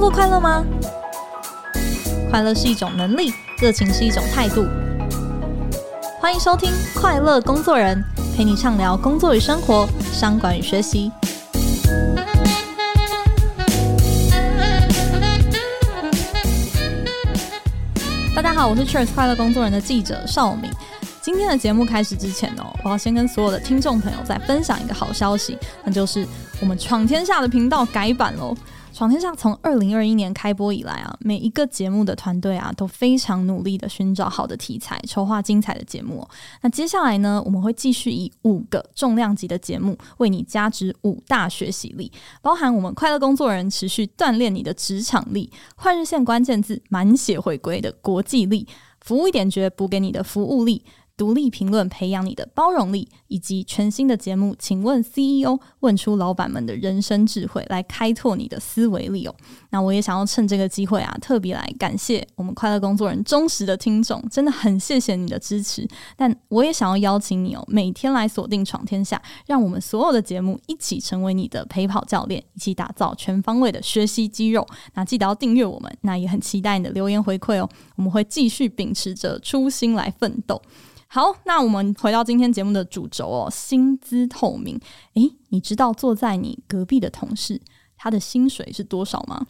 过快乐吗？快乐是一种能力，热情是一种态度。欢迎收听《快乐工作人》，陪你畅聊工作与生活、商管与学习。大家好，我是 Cheers 快乐工作人的记者邵敏。今天的节目开始之前哦，我要先跟所有的听众朋友再分享一个好消息，那就是我们闯天下的频道改版喽。闯天下从二零二一年开播以来啊，每一个节目的团队啊都非常努力的寻找好的题材，筹划精彩的节目。那接下来呢，我们会继续以五个重量级的节目为你加值五大学习力，包含我们快乐工作人持续锻炼你的职场力，换日线关键字满血回归的国际力，服务一点绝补给你的服务力。独立评论，培养你的包容力，以及全新的节目，请问 CEO 问出老板们的人生智慧，来开拓你的思维力哦。那我也想要趁这个机会啊，特别来感谢我们快乐工作人忠实的听众，真的很谢谢你的支持。但我也想要邀请你哦，每天来锁定闯天下，让我们所有的节目一起成为你的陪跑教练，一起打造全方位的学习肌肉。那记得要订阅我们，那也很期待你的留言回馈哦。我们会继续秉持着初心来奋斗。好，那我们回到今天节目的主哦，薪资透明。诶，你知道坐在你隔壁的同事他的薪水是多少吗？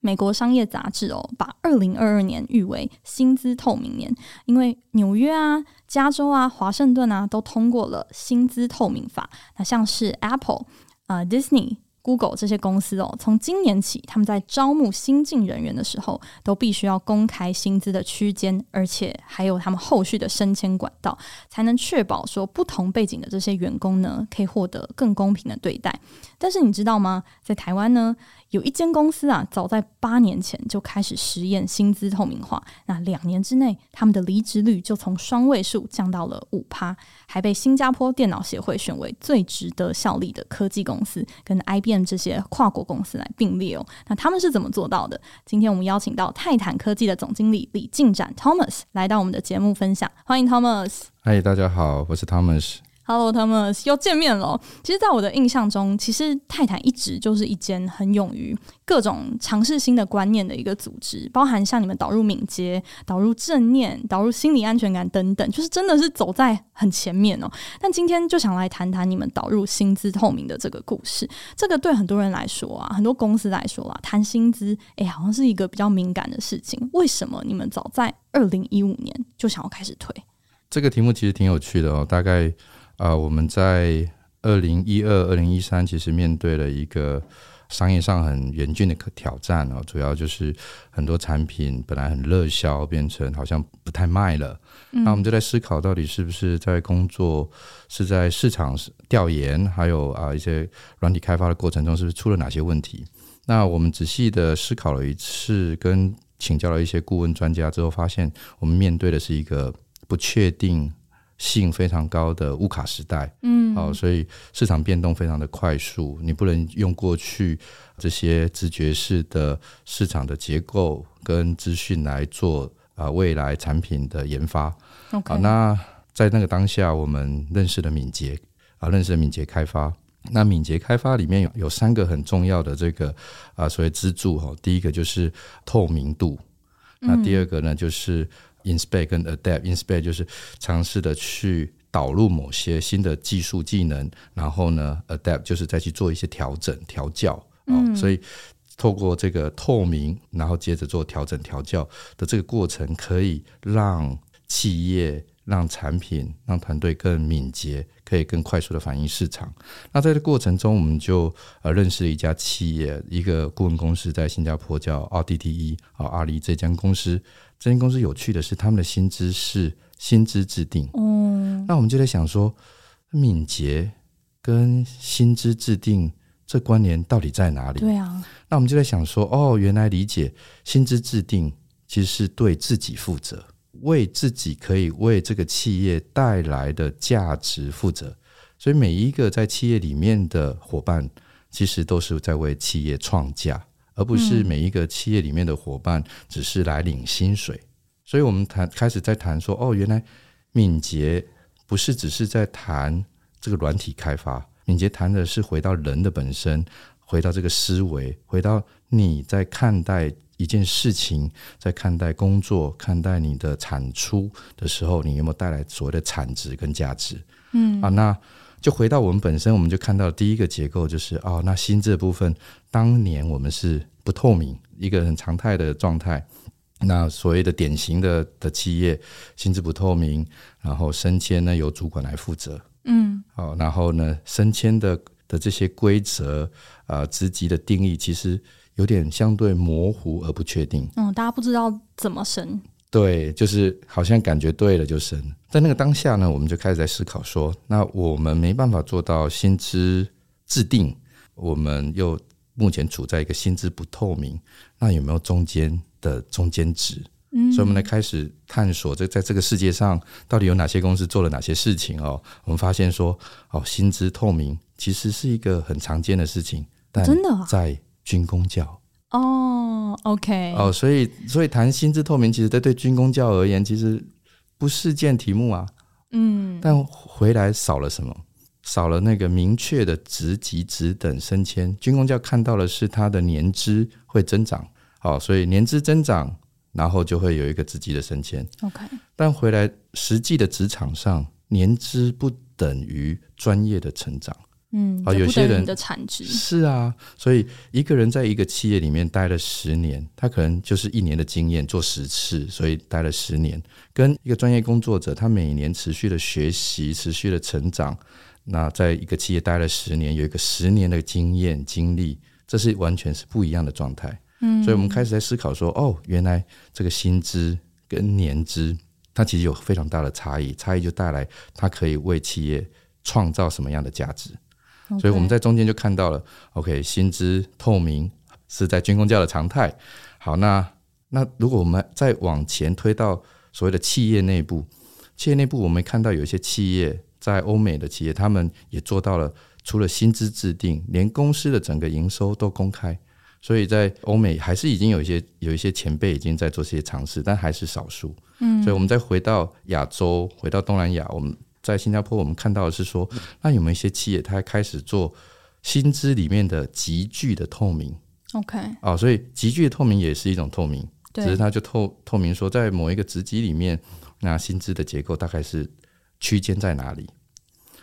美国商业杂志哦，把二零二二年誉为薪资透明年，因为纽约啊、加州啊、华盛顿啊都通过了薪资透明法。那像是 Apple 啊、Disney。Google 这些公司哦，从今年起，他们在招募新进人员的时候，都必须要公开薪资的区间，而且还有他们后续的升迁管道，才能确保说不同背景的这些员工呢，可以获得更公平的对待。但是你知道吗？在台湾呢，有一间公司啊，早在八年前就开始实验薪资透明化，那两年之内，他们的离职率就从双位数降到了五趴，还被新加坡电脑协会选为最值得效力的科技公司，跟 IBM 这些跨国公司来并列哦。那他们是怎么做到的？今天我们邀请到泰坦科技的总经理李进展 Thomas 来到我们的节目分享，欢迎 Thomas。嗨，大家好，我是 Thomas。Hello，Thomas，又见面了。其实，在我的印象中，其实泰坦一直就是一间很勇于各种尝试新的观念的一个组织，包含像你们导入敏捷、导入正念、导入心理安全感等等，就是真的是走在很前面哦。但今天就想来谈谈你们导入薪资透明的这个故事。这个对很多人来说啊，很多公司来说啊，谈薪资，哎，好像是一个比较敏感的事情。为什么你们早在二零一五年就想要开始推？这个题目其实挺有趣的哦，大概。啊、呃，我们在二零一二、二零一三，其实面对了一个商业上很严峻的挑战哦。主要就是很多产品本来很热销，变成好像不太卖了。嗯、那我们就在思考，到底是不是在工作，是在市场调研，还有啊、呃、一些软体开发的过程中，是不是出了哪些问题？那我们仔细的思考了一次，跟请教了一些顾问专家之后，发现我们面对的是一个不确定性非常高的乌卡时代，嗯，好，所以市场变动非常的快速，你不能用过去这些直觉式的市场的结构跟资讯来做啊未来产品的研发。好，那在那个当下，我们认识了敏捷啊，认识了敏捷开发。那敏捷开发里面有有三个很重要的这个啊所谓支柱哈，第一个就是透明度，那第二个呢就是。Inspect 跟 Adapt，Inspect 就是尝试的去导入某些新的技术技能，然后呢，Adapt 就是再去做一些调整调教。嗯，所以透过这个透明，然后接着做调整调教的这个过程，可以让企业、让产品、让团队更敏捷，可以更快速的反映市场。那在这过程中，我们就呃认识了一家企业，一个顾问公司在新加坡叫 RDTE 啊，阿里这间公司。这间公司有趣的是，他们的薪资是薪资制定。嗯，那我们就在想说，敏捷跟薪资制定这关联到底在哪里？对啊，那我们就在想说，哦，原来理解薪资制定其实是对自己负责，为自己可以为这个企业带来的价值负责。所以每一个在企业里面的伙伴，其实都是在为企业创价。而不是每一个企业里面的伙伴只是来领薪水，所以我们谈开始在谈说，哦，原来敏捷不是只是在谈这个软体开发，敏捷谈的是回到人的本身，回到这个思维，回到你在看待一件事情，在看待工作、看待你的产出的时候，你有没有带来所谓的产值跟价值？嗯啊，那就回到我们本身，我们就看到第一个结构就是哦，那薪资的部分，当年我们是不透明，一个很常态的状态。那所谓的典型的的企业，薪资不透明，然后升迁呢由主管来负责，嗯，好，然后呢升迁的的这些规则啊，职级的定义其实有点相对模糊而不确定，嗯，大家不知道怎么升，对，就是好像感觉对了就升，在那个当下呢，我们就开始在思考说，那我们没办法做到薪资制定，我们又目前处在一个薪资不透明，那有没有中间？的中间值，嗯，所以我们来开始探索，这在这个世界上到底有哪些公司做了哪些事情哦？我们发现说，哦，薪资透明其实是一个很常见的事情，但真的在军工教哦，OK，哦，所以所以谈心智透明，其实对对军工教而言，其实不是件题目啊，嗯，但回来少了什么？少了那个明确的职级、职等升迁，军工教看到的是他的年资会增长。好，所以年资增长，然后就会有一个职级的升迁。OK，但回来实际的职场上，年资不等于专业的成长。嗯，啊，有些人的产值是啊，所以一个人在一个企业里面待了十年，他可能就是一年的经验做十次，所以待了十年。跟一个专业工作者，他每年持续的学习、持续的成长，那在一个企业待了十年，有一个十年的经验经历，这是完全是不一样的状态。嗯，所以我们开始在思考说，哦，原来这个薪资跟年资，它其实有非常大的差异，差异就带来它可以为企业创造什么样的价值。所以我们在中间就看到了，OK，薪资透明是在军工教的常态。好，那那如果我们再往前推到所谓的企业内部，企业内部我们看到有一些企业在欧美的企业，他们也做到了，除了薪资制定，连公司的整个营收都公开。所以在欧美还是已经有一些有一些前辈已经在做这些尝试，但还是少数。嗯，所以我们再回到亚洲，回到东南亚，我们在新加坡，我们看到的是说，那有没有一些企业，它开始做薪资里面的集聚的透明？OK，哦，所以集聚的透明也是一种透明，只是它就透透明说，在某一个职级里面，那薪资的结构大概是区间在哪里？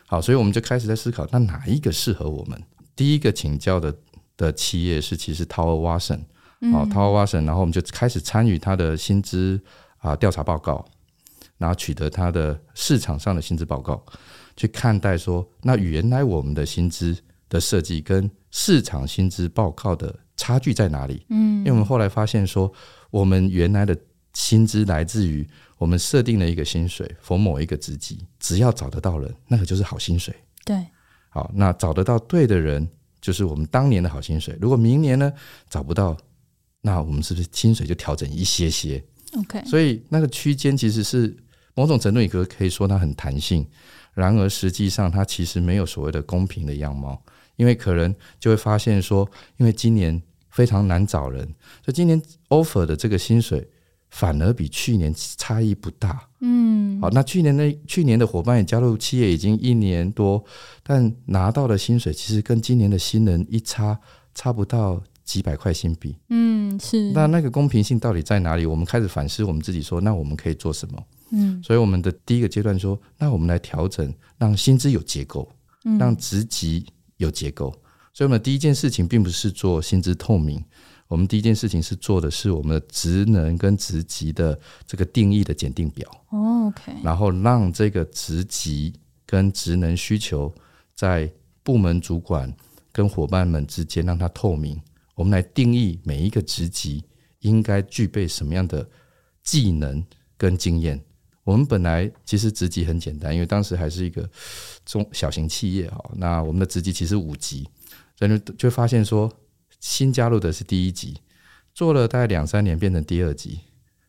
好，所以我们就开始在思考，那哪一个适合我们？第一个请教的。的企业是其实 Tower Watson，哦，Tower Watson，然后我们就开始参与他的薪资啊调查报告，然后取得它的市场上的薪资报告，去看待说，那原来我们的薪资的设计跟市场薪资报告的差距在哪里？嗯，因为我们后来发现说，我们原来的薪资来自于我们设定了一个薪水，逢某一个职级，只要找得到人，那个就是好薪水。对，好，那找得到对的人。就是我们当年的好薪水，如果明年呢找不到，那我们是不是薪水就调整一些些？OK，所以那个区间其实是某种程度也可可以说它很弹性，然而实际上它其实没有所谓的公平的样貌，因为可能就会发现说，因为今年非常难找人，所以今年 offer 的这个薪水。反而比去年差异不大，嗯，好，那去年的去年的伙伴也加入企业已经一年多，但拿到的薪水其实跟今年的新人一差差不到几百块新币，嗯，是。那那个公平性到底在哪里？我们开始反思我们自己，说那我们可以做什么？嗯，所以我们的第一个阶段说，那我们来调整，让薪资有结构，让职级有结构。所以我们第一件事情并不是做薪资透明。我们第一件事情是做的是我们的职能跟职级的这个定义的检定表。哦 OK，然后让这个职级跟职能需求在部门主管跟伙伴们之间让它透明。我们来定义每一个职级应该具备什么样的技能跟经验。我们本来其实职级很简单，因为当时还是一个中小型企业哈。那我们的职级其实五级，所以就就发现说。新加入的是第一级，做了大概两三年变成第二级，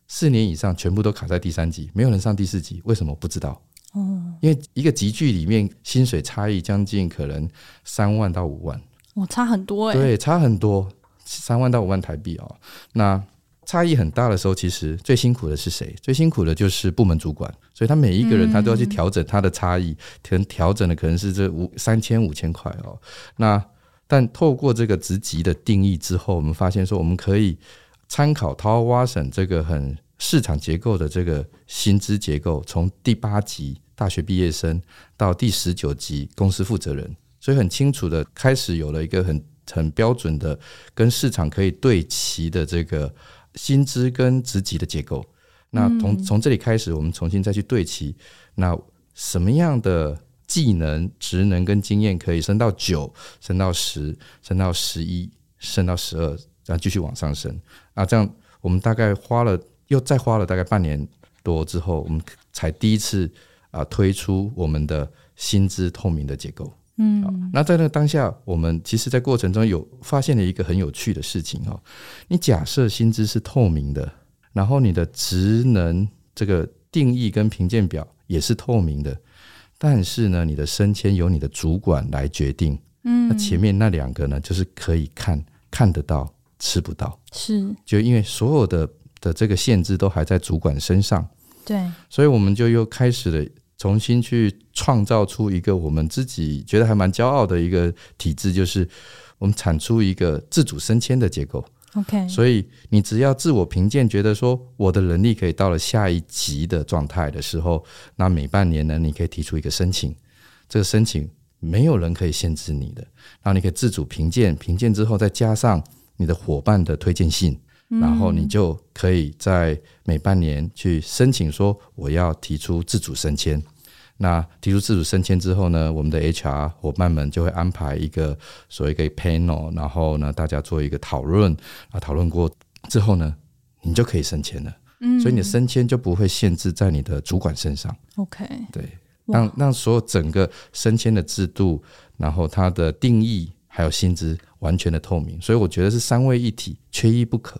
四年以上全部都卡在第三级，没有人上第四级，为什么不知道？哦，因为一个级距里面薪水差异将近可能三万到五万，哦，差很多哎，对，差很多，三万到五万台币哦。那差异很大的时候，其实最辛苦的是谁？最辛苦的就是部门主管，所以他每一个人他都要去调整他的差异，可能调整的可能是这五三千五千块哦。那但透过这个职级的定义之后，我们发现说，我们可以参考 Tower s o n 这个很市场结构的这个薪资结构，从第八级大学毕业生到第十九级公司负责人，所以很清楚的开始有了一个很很标准的跟市场可以对齐的这个薪资跟职级的结构。那从从这里开始，我们重新再去对齐，那什么样的技能、职能跟经验可以升到九、升到十、升到十一、升到十二，然后继续往上升啊？这样我们大概花了又再花了大概半年多之后，我们才第一次啊推出我们的薪资透明的结构。嗯，那在那当下，我们其实，在过程中有发现了一个很有趣的事情哦。你假设薪资是透明的。然后你的职能这个定义跟评鉴表也是透明的，但是呢，你的升迁由你的主管来决定。嗯，那前面那两个呢，就是可以看看得到，吃不到。是，就因为所有的的这个限制都还在主管身上。对，所以我们就又开始了重新去创造出一个我们自己觉得还蛮骄傲的一个体制，就是我们产出一个自主升迁的结构。OK，所以你只要自我评鉴，觉得说我的能力可以到了下一级的状态的时候，那每半年呢，你可以提出一个申请，这个申请没有人可以限制你的，然后你可以自主评鉴，评鉴之后再加上你的伙伴的推荐信，然后你就可以在每半年去申请说我要提出自主升迁。那提出自主升迁之后呢，我们的 HR 伙伴们就会安排一个所谓一个 panel，然后呢，大家做一个讨论啊，讨论过之后呢，你就可以升迁了。嗯，所以你的升迁就不会限制在你的主管身上。OK，对，让让所有整个升迁的制度，然后它的定义还有薪资完全的透明，所以我觉得是三位一体，缺一不可。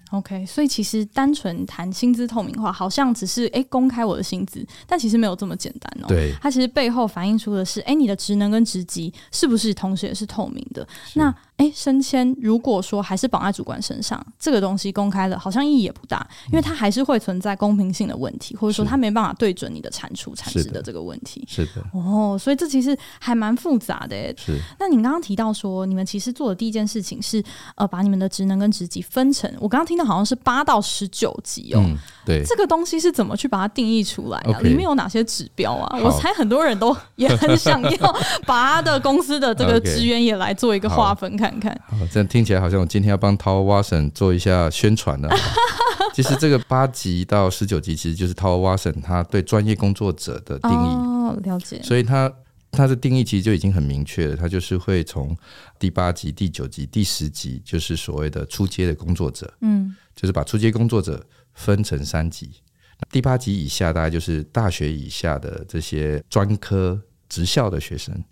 嗯，OK，所以其实单纯谈薪资透明化，好像只是哎公开我的薪资，但其实没有这么简单哦。对，它其实背后反映出的是，哎，你的职能跟职级是不是同时也是透明的？那哎，升迁如果说还是绑在主管身上，这个东西公开了，好像意义也不大，因为它还是会存在公平性的问题，或者说它没办法对准你的产出产值的这个问题。是的，哦，所以这其实还蛮复杂的。哎，是。那你刚刚提到说，你们其实做的第一件事情是，呃，把你们的职能跟职级分成，我刚刚听到好像是八到十九级哦。嗯，对。这个东西是怎么去把它定义出来的？里面有哪些指标啊？我猜很多人都也很想要把他的公司的这个职员也来做一个划分看。看看，好，这样听起来好像我今天要帮 Tower Watson 做一下宣传了。其实这个八级到十九级，其实就是 Tower Watson 他对专业工作者的定义。哦，了解。所以他他的定义其实就已经很明确了，它就是会从第八级、第九级、第十级，就是所谓的初阶的工作者。嗯，就是把初阶工作者分成三级。第八级以下，大概就是大学以下的这些专科职校的学生，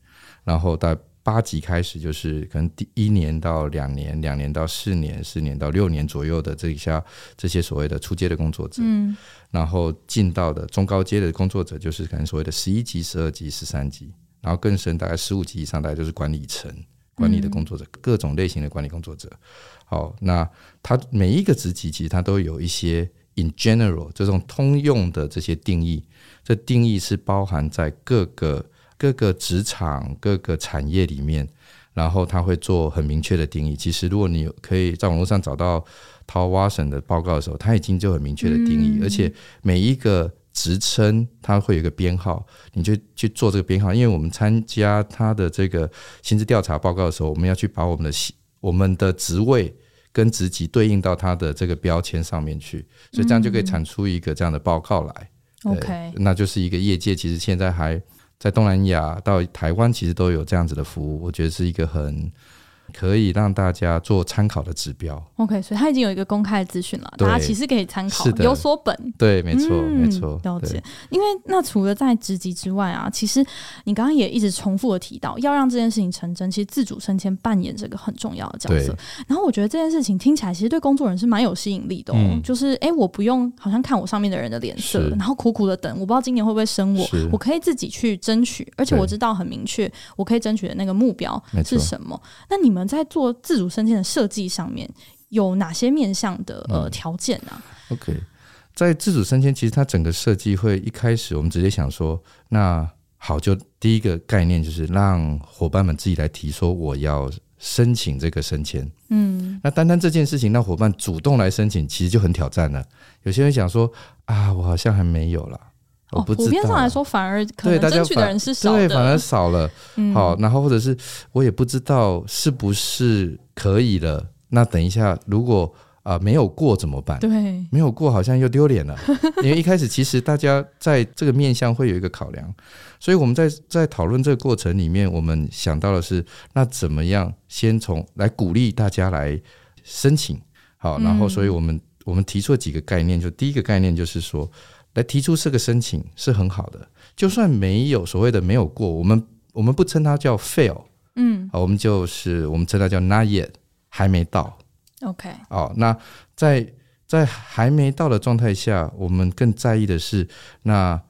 然后到。八级开始就是可能第一年到两年，两年到四年，四年到六年左右的这一下这些所谓的初阶的工作者，嗯，然后进到的中高阶的工作者就是可能所谓的十一级、十二级、十三级，然后更深大概十五级以上，大概就是管理层管理的工作者，各种类型的管理工作者。好，那他每一个职级其实它都有一些 in general 这种通用的这些定义，这定义是包含在各个。各个职场、各个产业里面，然后他会做很明确的定义。其实，如果你可以在网络上找到 Tower Watson 的报告的时候，他已经就很明确的定义，嗯、而且每一个职称它会有一个编号，你就去做这个编号。因为我们参加他的这个薪资调查报告的时候，我们要去把我们的我们的职位跟职级对应到他的这个标签上面去，所以这样就可以产出一个这样的报告来。OK，那就是一个业界其实现在还。在东南亚到台湾，其实都有这样子的服务，我觉得是一个很。可以让大家做参考的指标。OK，所以他已经有一个公开的资讯了，大家其实可以参考，有所本。对，没错，嗯、没错，了解。因为那除了在职级之外啊，其实你刚刚也一直重复的提到，要让这件事情成真，其实自主升迁扮演这个很重要的角色。然后我觉得这件事情听起来其实对工作人是蛮有吸引力的，哦，嗯、就是哎，我不用好像看我上面的人的脸色，然后苦苦的等，我不知道今年会不会升我，我可以自己去争取，而且我知道很明确，我可以争取的那个目标是什么。那你们。我们在做自主升迁的设计上面有哪些面向的呃条件呢？OK，在自主升迁，其实它整个设计会一开始我们直接想说，那好，就第一个概念就是让伙伴们自己来提，说我要申请这个升迁。嗯，那单单这件事情让伙伴主动来申请，其实就很挑战了。有些人想说啊，我好像还没有啦。我不知道。普遍上来说，反而可能争取的人是少的，对，反而少了。嗯、好，然后或者是我也不知道是不是可以了。那等一下，如果啊、呃，没有过怎么办？对，没有过好像又丢脸了。因为一开始其实大家在这个面向会有一个考量，所以我们在在讨论这个过程里面，我们想到的是，那怎么样先从来鼓励大家来申请，好，然后所以我们、嗯、我们提出了几个概念，就第一个概念就是说，来提出这个申请是很好的，就算没有所谓的没有过，我们我们不称它叫 fail，嗯，好，我们就是我们称它叫 not yet，还没到。OK，哦，那在在还没到的状态下，我们更在意的是，那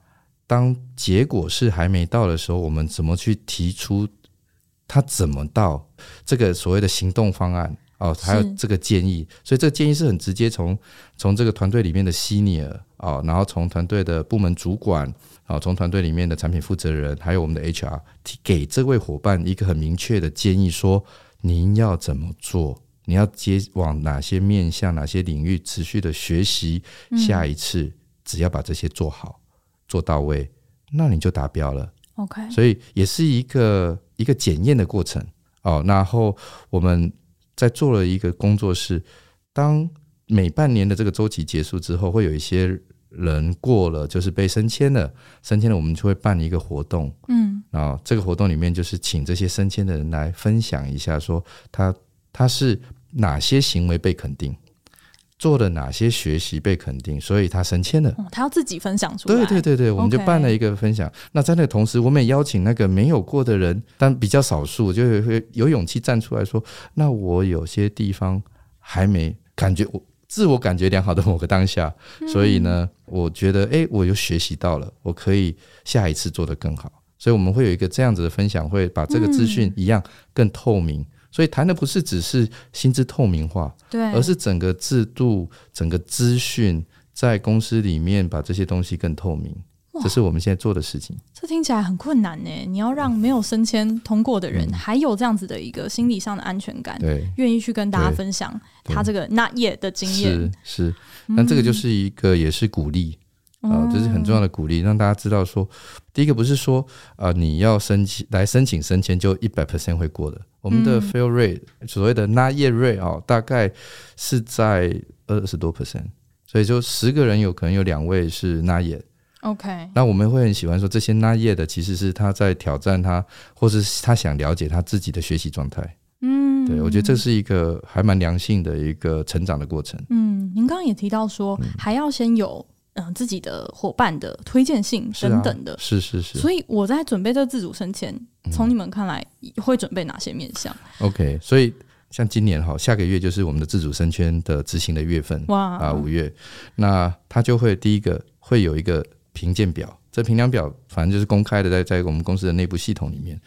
当结果是还没到的时候，我们怎么去提出它怎么到这个所谓的行动方案？哦，还有这个建议，所以这个建议是很直接从从这个团队里面的 senior 哦，然后从团队的部门主管啊，从团队里面的产品负责人，还有我们的 HR，给这位伙伴一个很明确的建议，说您要怎么做。你要接往哪些面向、哪些领域持续的学习？下一次只要把这些做好、做到位，那你就达标了。OK，所以也是一个一个检验的过程哦。然后我们在做了一个工作室，当每半年的这个周期结束之后，会有一些人过了，就是被升迁了，升迁了，我们就会办一个活动。嗯，然后这个活动里面就是请这些升迁的人来分享一下，说他他是。哪些行为被肯定，做了哪些学习被肯定，所以他升迁了。哦，他要自己分享出来。对对对对，我们就办了一个分享。那在那同时，我们也邀请那个没有过的人，但比较少数，就会有勇气站出来说：“那我有些地方还没感觉，我自我感觉良好的某个当下，嗯、所以呢，我觉得哎，我又学习到了，我可以下一次做得更好。所以我们会有一个这样子的分享，会把这个资讯一样更透明。嗯”所以谈的不是只是薪资透明化，对，而是整个制度、整个资讯在公司里面把这些东西更透明，哇这是我们现在做的事情。这听起来很困难呢。你要让没有升迁通过的人，嗯、还有这样子的一个心理上的安全感，对，愿意去跟大家分享他这个 not yet 的经验，是是。那这个就是一个也是鼓励。啊，这是很重要的鼓励，让大家知道说，第一个不是说啊，你要申请来申请升迁就一百 percent 会过的。我们的 fail rate，所谓的 not yet rate 啊，大概是在二十多 percent，所以就十个人有可能有两位是 not yet。OK，那我们会很喜欢说，这些 not yet 的其实是他在挑战他，或是他想了解他自己的学习状态。嗯，对，我觉得这是一个还蛮良性的一个成长的过程。嗯，您刚刚也提到说，还要先有。嗯，自己的伙伴的推荐信等等的，是、啊、是是是。所以我在准备这个自主升迁，从你们看来会准备哪些面向？嗯，OK，所以像今年哈，下个月就是我们的自主生圈的执行的月份哇啊，五月，那他就会第一个会有一个评鉴表，这评量表反正就是公开的，在在我们公司的内部系统里面，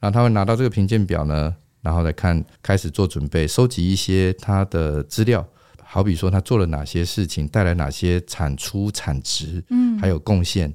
然后他会拿到这个评鉴表呢，然后来看开始做准备，收集一些他的资料。好比说，他做了哪些事情，带来哪些产出、产值，嗯，还有贡献。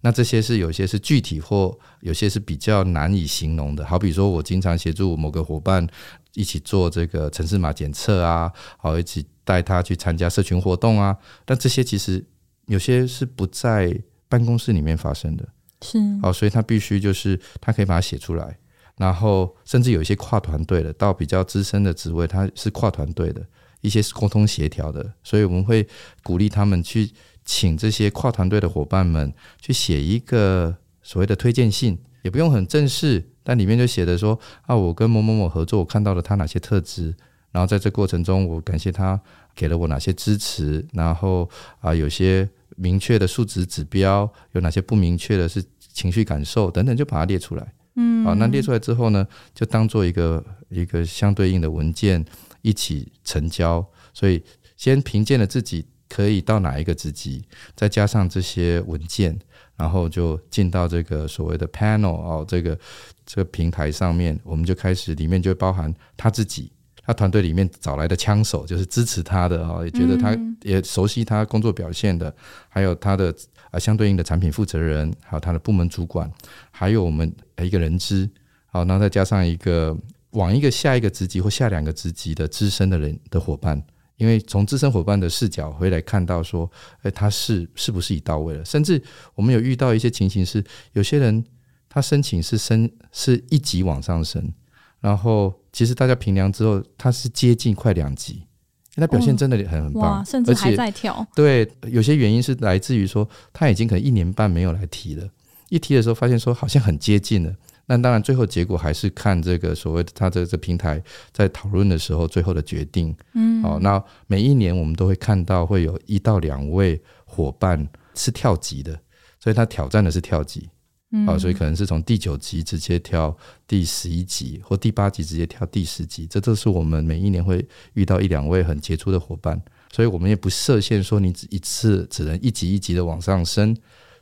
那这些是有些是具体，或有些是比较难以形容的。好比说，我经常协助某个伙伴一起做这个城市码检测啊，好，一起带他去参加社群活动啊。但这些其实有些是不在办公室里面发生的，是。好，所以他必须就是他可以把它写出来，然后甚至有一些跨团队的，到比较资深的职位，他是跨团队的。一些是沟通协调的，所以我们会鼓励他们去请这些跨团队的伙伴们去写一个所谓的推荐信，也不用很正式，但里面就写的说啊，我跟某某某合作，我看到了他哪些特质，然后在这过程中我感谢他给了我哪些支持，然后啊有些明确的数值指标，有哪些不明确的是情绪感受等等，就把它列出来。嗯，好，那列出来之后呢，就当做一个一个相对应的文件。一起成交，所以先评鉴了自己可以到哪一个职级，再加上这些文件，然后就进到这个所谓的 panel 哦，这个这个平台上面，我们就开始里面就包含他自己他团队里面找来的枪手，就是支持他的哈，也觉得他也熟悉他工作表现的，还有他的啊相对应的产品负责人，还有他的部门主管，还有我们一个人资，好，然后再加上一个往一个下一个职级或下两个职级的资深的人的伙伴，因为从资深伙伴的视角回来看到说，哎，他是是不是已到位了？甚至我们有遇到一些情形是，有些人他申请是升是一级往上升。然后，其实大家评量之后，他是接近快两级，他表现真的很很棒，甚至还在跳。对，有些原因是来自于说他已经可能一年半没有来提了，一提的时候发现说好像很接近了。那当然，最后结果还是看这个所谓的他的这平台在讨论的时候最后的决定。嗯，好，那每一年我们都会看到会有一到两位伙伴是跳级的，所以他挑战的是跳级。啊，所以可能是从第九级直接跳第十一级，或第八级直接跳第十级，这都是我们每一年会遇到一两位很杰出的伙伴，所以我们也不设限说你只一次只能一级一级的往上升，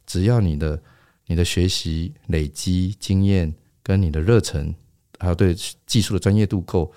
只要你的你的学习累积经验跟你的热忱，还有对技术的专业度够，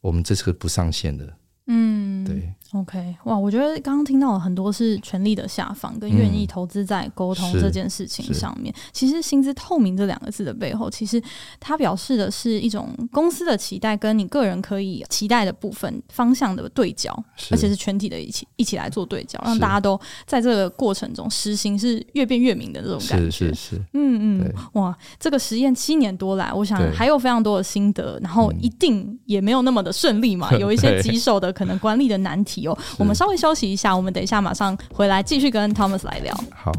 我们这是不上限的。嗯，对。OK，哇，我觉得刚刚听到了很多是权力的下放跟愿意投资在沟通这件事情上面。嗯、其实薪资透明这两个字的背后，其实它表示的是一种公司的期待，跟你个人可以期待的部分方向的对焦，而且是全体的一起一起来做对焦，让大家都在这个过程中实行是越变越明的这种感觉。是是是，嗯嗯，哇，这个实验七年多来，我想还有非常多的心得，然后一定也没有那么的顺利嘛，有一些棘手的可能管理的难题。哦，我们稍微休息一下，我们等一下马上回来继续跟 Thomas 来聊。好。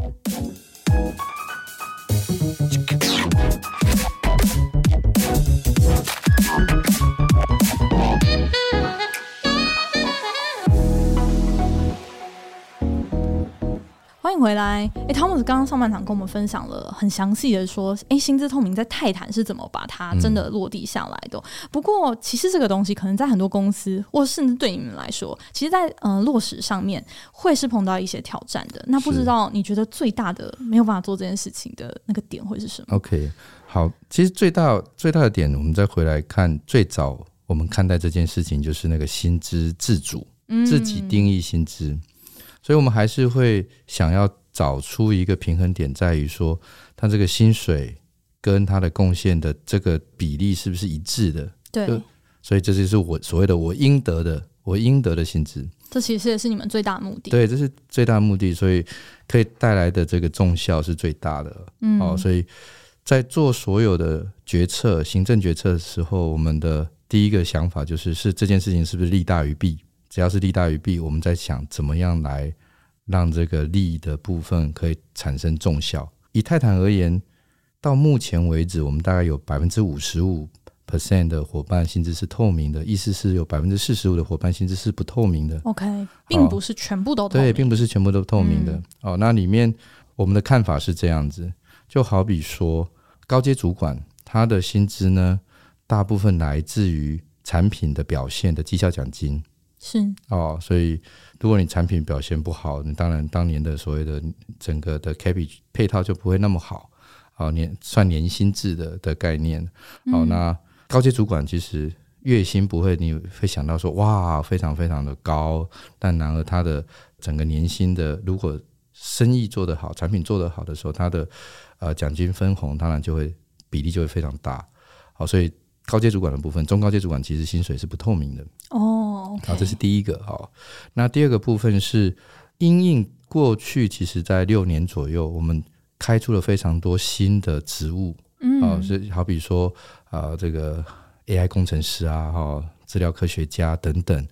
回来。哎，，Thomas 刚刚上半场跟我们分享了很详细的说，哎，薪资透明在泰坦是怎么把它真的落地下来的。嗯、不过，其实这个东西可能在很多公司，或甚至对你们来说，其实在，在呃落实上面会是碰到一些挑战的。那不知道你觉得最大的没有办法做这件事情的那个点会是什么？OK，好，其实最大最大的点，我们再回来看最早我们看待这件事情，就是那个薪资自主，自己定义薪资。嗯所以，我们还是会想要找出一个平衡点，在于说，他这个薪水跟他的贡献的这个比例是不是一致的？对。所以，这就是我所谓的我应得的，我应得的薪资。这其实也是你们最大的目的。对，这是最大的目的，所以可以带来的这个重效是最大的。嗯。哦，所以在做所有的决策、行政决策的时候，我们的第一个想法就是：是这件事情是不是利大于弊？只要是利大于弊，我们在想怎么样来让这个利的部分可以产生重效。以泰坦而言，到目前为止，我们大概有百分之五十五 percent 的伙伴薪资是透明的，意思是有百分之四十五的伙伴薪资是不透明的。OK，并不是全部都透明。对，并不是全部都透明的。嗯、哦，那里面我们的看法是这样子，就好比说高阶主管他的薪资呢，大部分来自于产品的表现的绩效奖金。是哦，所以如果你产品表现不好，你当然当年的所谓的整个的 KPI 配套就不会那么好。哦，年算年薪制的的概念。哦，那高阶主管其实月薪不会，你会想到说哇，非常非常的高。但然而他的整个年薪的，如果生意做得好，产品做得好的时候，他的呃奖金分红当然就会比例就会非常大。好，所以。高阶主管的部分，中高阶主管其实薪水是不透明的哦。好，这是第一个哈。那第二个部分是因应过去，其实在六年左右，我们开出了非常多新的职务，嗯，啊，是好比说啊，这个 AI 工程师啊，哈，资料科学家等等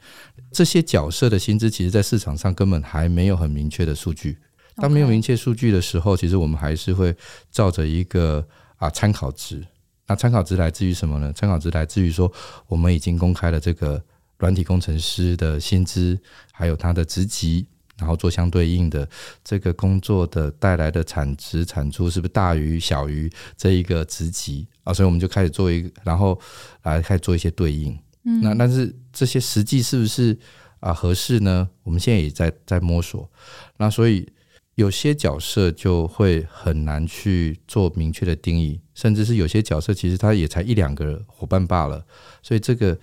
这些角色的薪资，其实在市场上根本还没有很明确的数据。当没有明确数据的时候，其实我们还是会照着一个啊参考值。那参考值来自于什么呢？参考值来自于说，我们已经公开了这个软体工程师的薪资，还有他的职级，然后做相对应的这个工作的带来的产值产出是不是大于小于这一个职级啊？所以我们就开始做一个，然后来开始做一些对应。嗯，那但是这些实际是不是啊合适呢？我们现在也在在摸索。那所以。有些角色就会很难去做明确的定义，甚至是有些角色其实他也才一两个伙伴罢了，所以这个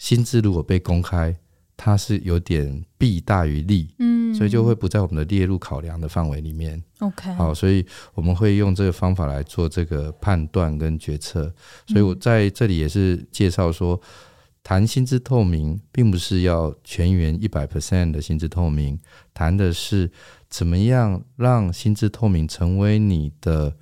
薪资如果被公开，它是有点弊大于利，嗯，所以就会不在我们的列入考量的范围里面。OK，好，所以我们会用这个方法来做这个判断跟决策。所以我在这里也是介绍说，谈薪资透明，并不是要全员一百 percent 的薪资透明，谈的是怎么样让薪资透明成为你的。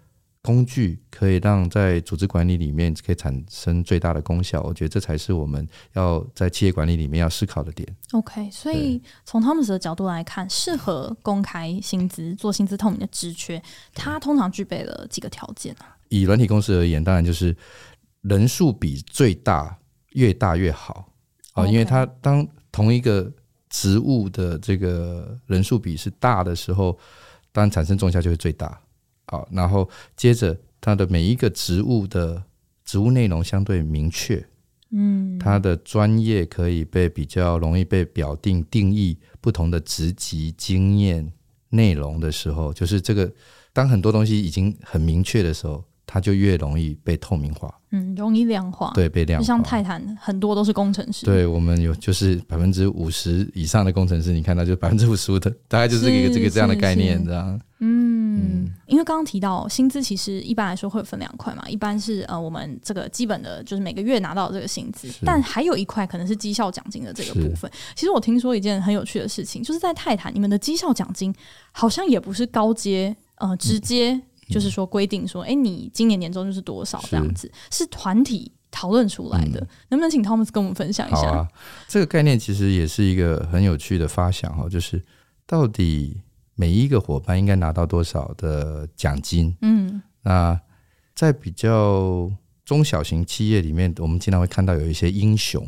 工具可以让在组织管理里面可以产生最大的功效，我觉得这才是我们要在企业管理里面要思考的点。OK，所以从 Thomas 的角度来看，适合公开薪资、做薪资透明的职缺，它通常具备了几个条件啊？以软体公司而言，当然就是人数比最大越大越好啊.因为它当同一个职务的这个人数比是大的时候，当然产生重效就会最大。好，然后接着它的每一个职务的职务内容相对明确，嗯，它的专业可以被比较容易被表定定义不同的职级经验内容的时候，就是这个当很多东西已经很明确的时候。它就越容易被透明化，嗯，容易量化，对，被量化。像泰坦很多都是工程师，对，我们有就是百分之五十以上的工程师，你看到就百分之五十五的，大概就是一个这个这样的概念，这样。嗯，嗯，因为刚刚提到薪资，其实一般来说会分两块嘛，一般是呃我们这个基本的就是每个月拿到这个薪资，但还有一块可能是绩效奖金的这个部分。其实我听说一件很有趣的事情，就是在泰坦，你们的绩效奖金好像也不是高阶，呃，直接。嗯就是说规定说，哎、欸，你今年年终就是多少这样子，是团体讨论出来的，嗯、能不能请 Thomas 跟我们分享一下？啊，这个概念其实也是一个很有趣的发想哈，就是到底每一个伙伴应该拿到多少的奖金？嗯，那在比较中小型企业里面，我们经常会看到有一些英雄，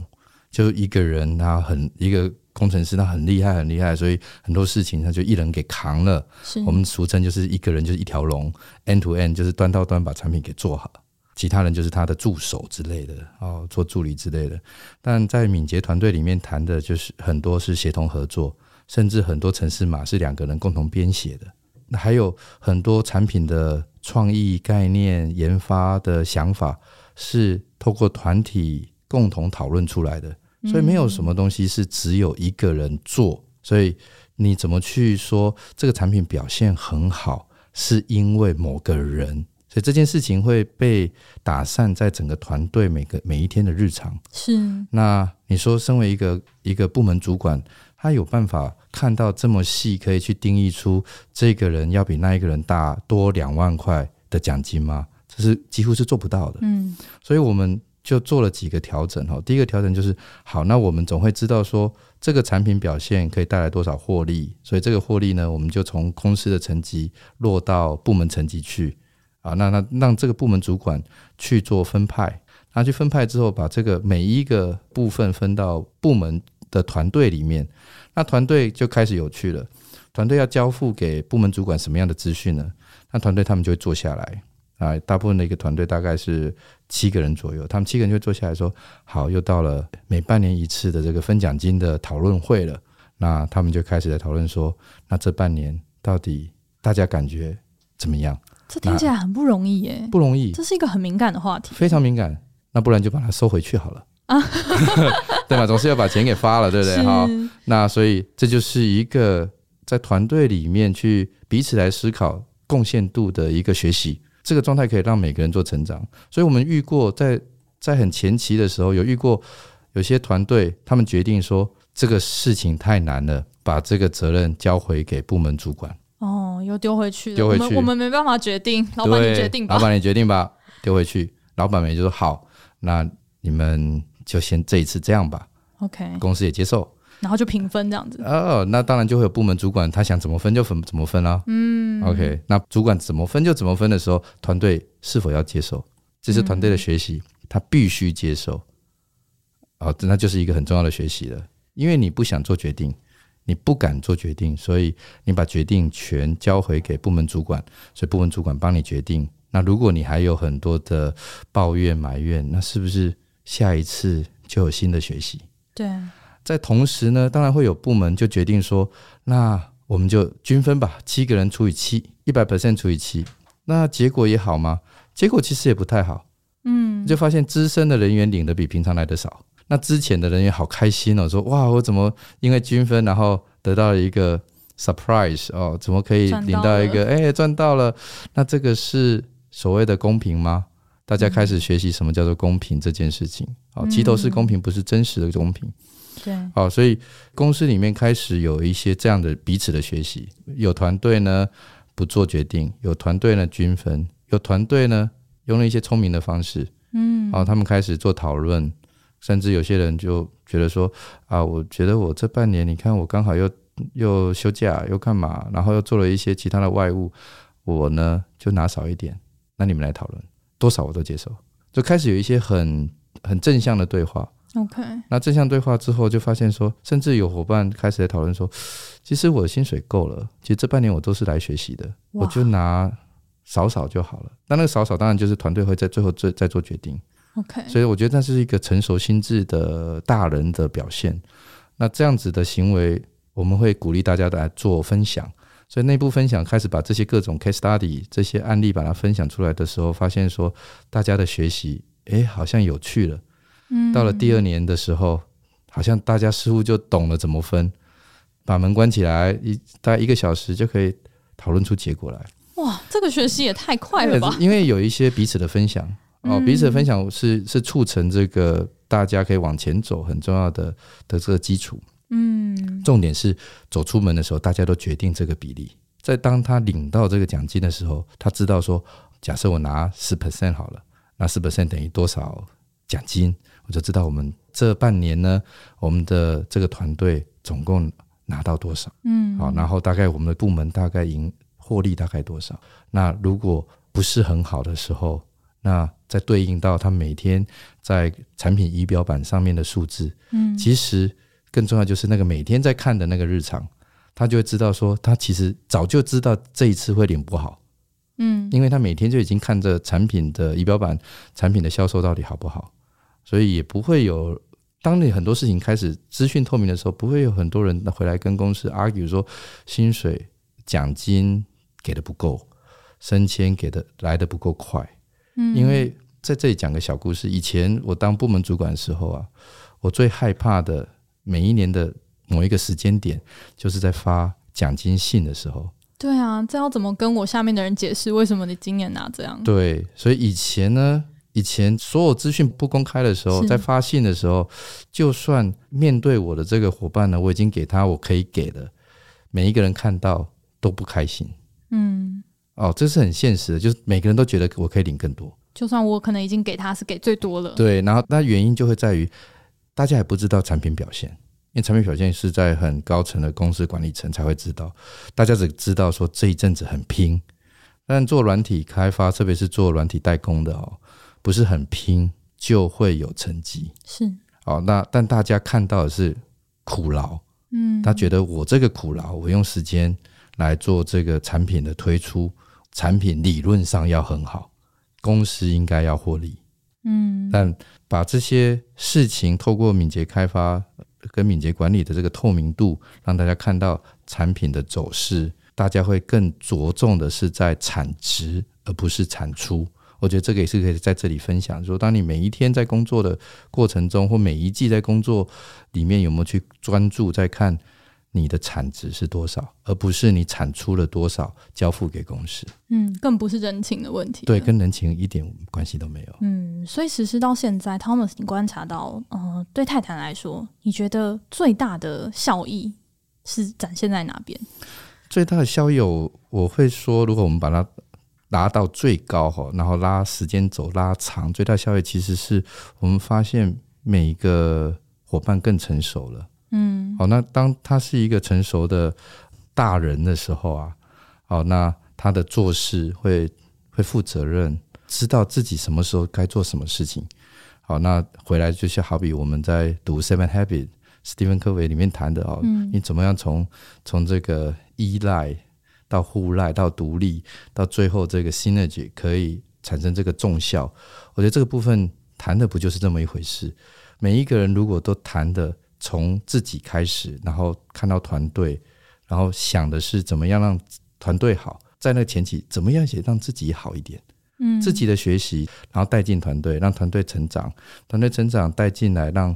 就一个人他很一个。工程师他很厉害，很厉害，所以很多事情他就一人给扛了。是我们俗称就是一个人就是一条龙，end to end 就是端到端把产品给做好，其他人就是他的助手之类的，哦，做助理之类的。但在敏捷团队里面谈的就是很多是协同合作，甚至很多城市码是两个人共同编写的。那还有很多产品的创意概念、研发的想法是透过团体共同讨论出来的。所以没有什么东西是只有一个人做，所以你怎么去说这个产品表现很好，是因为某个人，所以这件事情会被打散在整个团队每个每一天的日常。是，那你说身为一个一个部门主管，他有办法看到这么细，可以去定义出这个人要比那一个人大多两万块的奖金吗？这是几乎是做不到的。嗯，所以我们。就做了几个调整哈，第一个调整就是好，那我们总会知道说这个产品表现可以带来多少获利，所以这个获利呢，我们就从公司的层级落到部门层级去啊，那那让这个部门主管去做分派，那去分派之后，把这个每一个部分分到部门的团队里面，那团队就开始有趣了，团队要交付给部门主管什么样的资讯呢？那团队他们就会坐下来。啊，大部分的一个团队大概是七个人左右，他们七个人就坐下来说：“好，又到了每半年一次的这个分奖金的讨论会了。”那他们就开始在讨论说：“那这半年到底大家感觉怎么样？”这听起来很不容易耶，不容易，这是一个很敏感的话题，非常敏感。那不然就把它收回去好了啊，对吧？总是要把钱给发了，对不对？好，那所以这就是一个在团队里面去彼此来思考贡献度的一个学习。这个状态可以让每个人做成长，所以我们遇过在在很前期的时候，有遇过有些团队，他们决定说这个事情太难了，把这个责任交回给部门主管。哦，又丢回去了，丢回去，我们我们没办法决定，老板你决定吧。老板你决定吧，丢回去。老板们就说好，那你们就先这一次这样吧。OK，公司也接受。然后就平分这样子哦，那当然就会有部门主管，他想怎么分就分怎么分啦、啊。嗯，OK，那主管怎么分就怎么分的时候，团队是否要接受？这是团队的学习，嗯、他必须接受。哦，那就是一个很重要的学习了，因为你不想做决定，你不敢做决定，所以你把决定权交回给部门主管，所以部门主管帮你决定。那如果你还有很多的抱怨埋怨，那是不是下一次就有新的学习？对。在同时呢，当然会有部门就决定说，那我们就均分吧，七个人除以七，一百 percent 除以七，那结果也好吗？结果其实也不太好，嗯，就发现资深的人员领的比平常来的少，那之前的人员好开心哦，说哇，我怎么因为均分，然后得到了一个 surprise 哦，怎么可以领到一个哎赚到了？那这个是所谓的公平吗？大家开始学习什么叫做公平这件事情。好，齐头式公平不是真实的公平。对，好，所以公司里面开始有一些这样的彼此的学习。有团队呢不做决定，有团队呢均分，有团队呢用了一些聪明的方式。嗯，好，他们开始做讨论，甚至有些人就觉得说啊，我觉得我这半年，你看我刚好又。又休假又干嘛？然后又做了一些其他的外务，我呢就拿少一点。那你们来讨论，多少我都接受。就开始有一些很很正向的对话。OK，那正向对话之后，就发现说，甚至有伙伴开始在讨论说，其实我的薪水够了。其实这半年我都是来学习的，我就拿少少就好了。那那个少少当然就是团队会在最后再再做决定。OK，所以我觉得那是一个成熟心智的大人的表现。那这样子的行为。我们会鼓励大家来做分享，所以内部分享开始把这些各种 case study 这些案例把它分享出来的时候，发现说大家的学习，哎，好像有趣了。嗯，到了第二年的时候，好像大家似乎就懂了怎么分，把门关起来，一大概一个小时就可以讨论出结果来。哇，这个学习也太快了吧！因为有一些彼此的分享哦，彼此的分享是是促成这个大家可以往前走很重要的的这个基础。嗯，重点是走出门的时候，大家都决定这个比例。在当他领到这个奖金的时候，他知道说，假设我拿十 percent 好了，那十 percent 等于多少奖金，我就知道我们这半年呢，我们的这个团队总共拿到多少。嗯，好，然后大概我们的部门大概盈获利大概多少。那如果不是很好的时候，那再对应到他每天在产品仪表板上面的数字，嗯，其实。更重要就是那个每天在看的那个日常，他就会知道说，他其实早就知道这一次会领不好，嗯，因为他每天就已经看着产品的仪表板，产品的销售到底好不好，所以也不会有，当你很多事情开始资讯透明的时候，不会有很多人回来跟公司 argue 说薪水奖金给的不够，升迁给的来的不够快，嗯，因为在这里讲个小故事，以前我当部门主管的时候啊，我最害怕的。每一年的某一个时间点，就是在发奖金信的时候。对啊，这要怎么跟我下面的人解释为什么你今年拿这样？对，所以以前呢，以前所有资讯不公开的时候，在发信的时候，就算面对我的这个伙伴呢，我已经给他我可以给的，每一个人看到都不开心。嗯，哦，这是很现实的，就是每个人都觉得我可以领更多，就算我可能已经给他是给最多了。对，然后那原因就会在于。大家还不知道产品表现，因为产品表现是在很高层的公司管理层才会知道。大家只知道说这一阵子很拼，但做软体开发，特别是做软体代工的哦，不是很拼就会有成绩。是哦，那但大家看到的是苦劳，嗯，他觉得我这个苦劳，我用时间来做这个产品的推出，产品理论上要很好，公司应该要获利。嗯，但把这些事情透过敏捷开发跟敏捷管理的这个透明度，让大家看到产品的走势，大家会更着重的是在产值，而不是产出。我觉得这个也是可以在这里分享，说当你每一天在工作的过程中，或每一季在工作里面，有没有去专注在看。你的产值是多少，而不是你产出了多少交付给公司。嗯，更不是人情的问题。对，跟人情一点关系都没有。嗯，所以实施到现在，Thomas，你观察到，呃，对泰坦来说，你觉得最大的效益是展现在哪边？最大的效益，我我会说，如果我们把它拉到最高哈，然后拉时间走拉长，最大效益其实是我们发现每一个伙伴更成熟了。嗯，好，那当他是一个成熟的大人的时候啊，好，那他的做事会会负责任，知道自己什么时候该做什么事情。好，那回来就是好比我们在读《Seven Habits》，史蒂芬·科维里面谈的哦，你怎么样从从这个依赖到互赖到独立，到最后这个 synergy 可以产生这个重效。我觉得这个部分谈的不就是这么一回事？每一个人如果都谈的。从自己开始，然后看到团队，然后想的是怎么样让团队好，在那个前期怎么样也让自己好一点，嗯，自己的学习，然后带进团队，让团队成长，团队成长带进来，让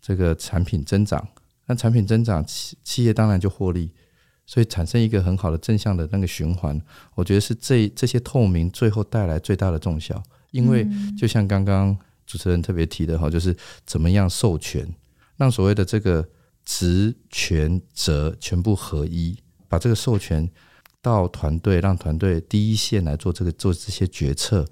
这个产品增长，那产品增长，企企业当然就获利，所以产生一个很好的正向的那个循环。我觉得是这这些透明最后带来最大的重效，因为就像刚刚主持人特别提的哈，就是怎么样授权，让所谓的这个职权责全部合一，把这个授权到团队，让团队第一线来做这个做这些决策，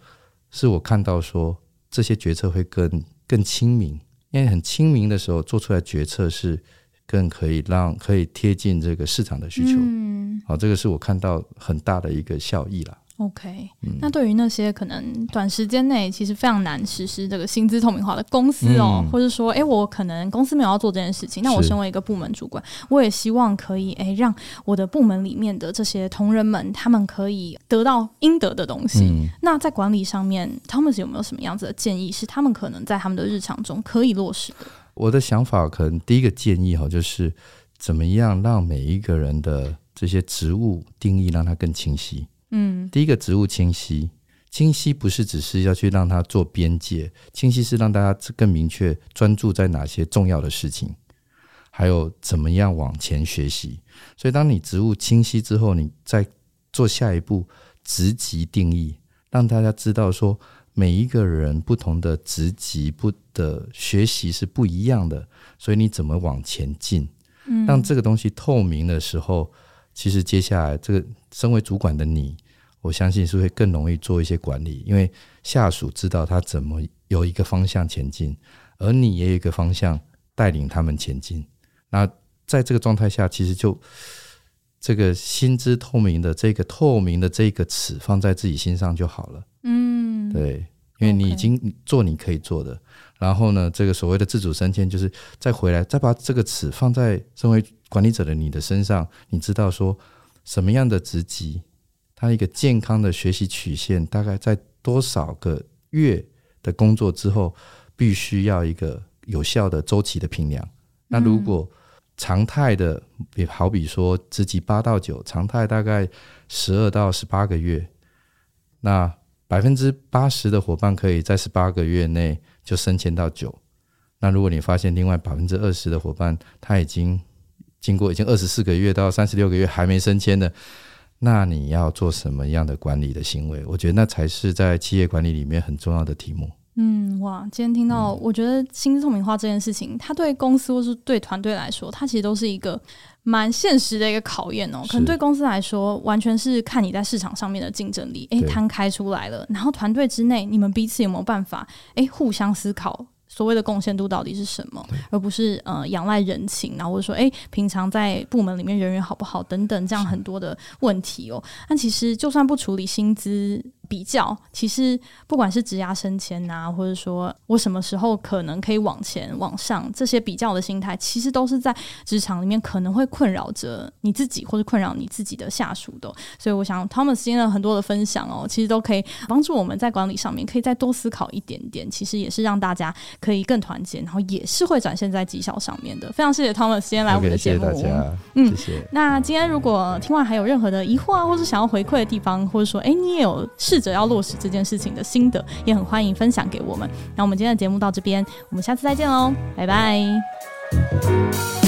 是我看到说这些决策会更更亲民。因为很亲民的时候做出来决策是更可以让可以贴近这个市场的需求，嗯，好，这个是我看到很大的一个效益啦。OK，嗯，那对于那些可能短时间内其实非常难实施这个薪资透明化的公司哦，嗯、或者说，哎，我可能公司没有要做这件事情，那我身为一个部门主管，我也希望可以，哎，让我的部门里面的这些同仁们，他们可以得到应得的东西。嗯、那在管理上面，Thomas 有没有什么样子的建议，是他们可能在他们的日常中可以落实的？我的想法可能第一个建议哈，就是怎么样让每一个人的这些职务定义让它更清晰。嗯，第一个职务清晰，清晰不是只是要去让他做边界，清晰是让大家更明确专注在哪些重要的事情，还有怎么样往前学习。所以，当你职务清晰之后，你再做下一步职级定义，让大家知道说每一个人不同的职级不的学习是不一样的，所以你怎么往前进？嗯，让这个东西透明的时候，其实接下来这个身为主管的你。我相信是会更容易做一些管理，因为下属知道他怎么有一个方向前进，而你也有一个方向带领他们前进。那在这个状态下，其实就这个心知透明的这个透明的这个词放在自己心上就好了。嗯，对，因为你已经做你可以做的，然后呢，这个所谓的自主升迁，就是再回来再把这个尺放在身为管理者的你的身上，你知道说什么样的职级。他一个健康的学习曲线，大概在多少个月的工作之后，必须要一个有效的周期的评量。那如果常态的，也好比说职级八到九，常态大概十二到十八个月，那百分之八十的伙伴可以在十八个月内就升迁到九。那如果你发现另外百分之二十的伙伴，他已经经过已经二十四个月到三十六个月还没升迁的。那你要做什么样的管理的行为？我觉得那才是在企业管理里面很重要的题目。嗯，哇，今天听到，我觉得薪资透明化这件事情，它对公司或是对团队来说，它其实都是一个蛮现实的一个考验哦。可能对公司来说，完全是看你在市场上面的竞争力，诶，摊开出来了。然后团队之内，你们彼此有没有办法，诶，互相思考。所谓的贡献度到底是什么，而不是呃仰赖人情，然后或者说哎，平常在部门里面人缘好不好等等这样很多的问题哦。但其实就算不处理薪资。比较其实不管是职涯升迁啊，或者说我什么时候可能可以往前往上，这些比较的心态，其实都是在职场里面可能会困扰着你自己，或者困扰你自己的下属的。所以我想，Thomas 今天的很多的分享哦，其实都可以帮助我们在管理上面可以再多思考一点点。其实也是让大家可以更团结，然后也是会展现在绩效上面的。非常谢谢 Thomas 今天来我们的节目，okay, 谢谢大家。嗯，谢谢。那今天如果听完还有任何的疑惑啊，或是想要回馈的地方，或者说哎，你也有试着要落实这件事情的心得，也很欢迎分享给我们。那我们今天的节目到这边，我们下次再见喽，拜拜。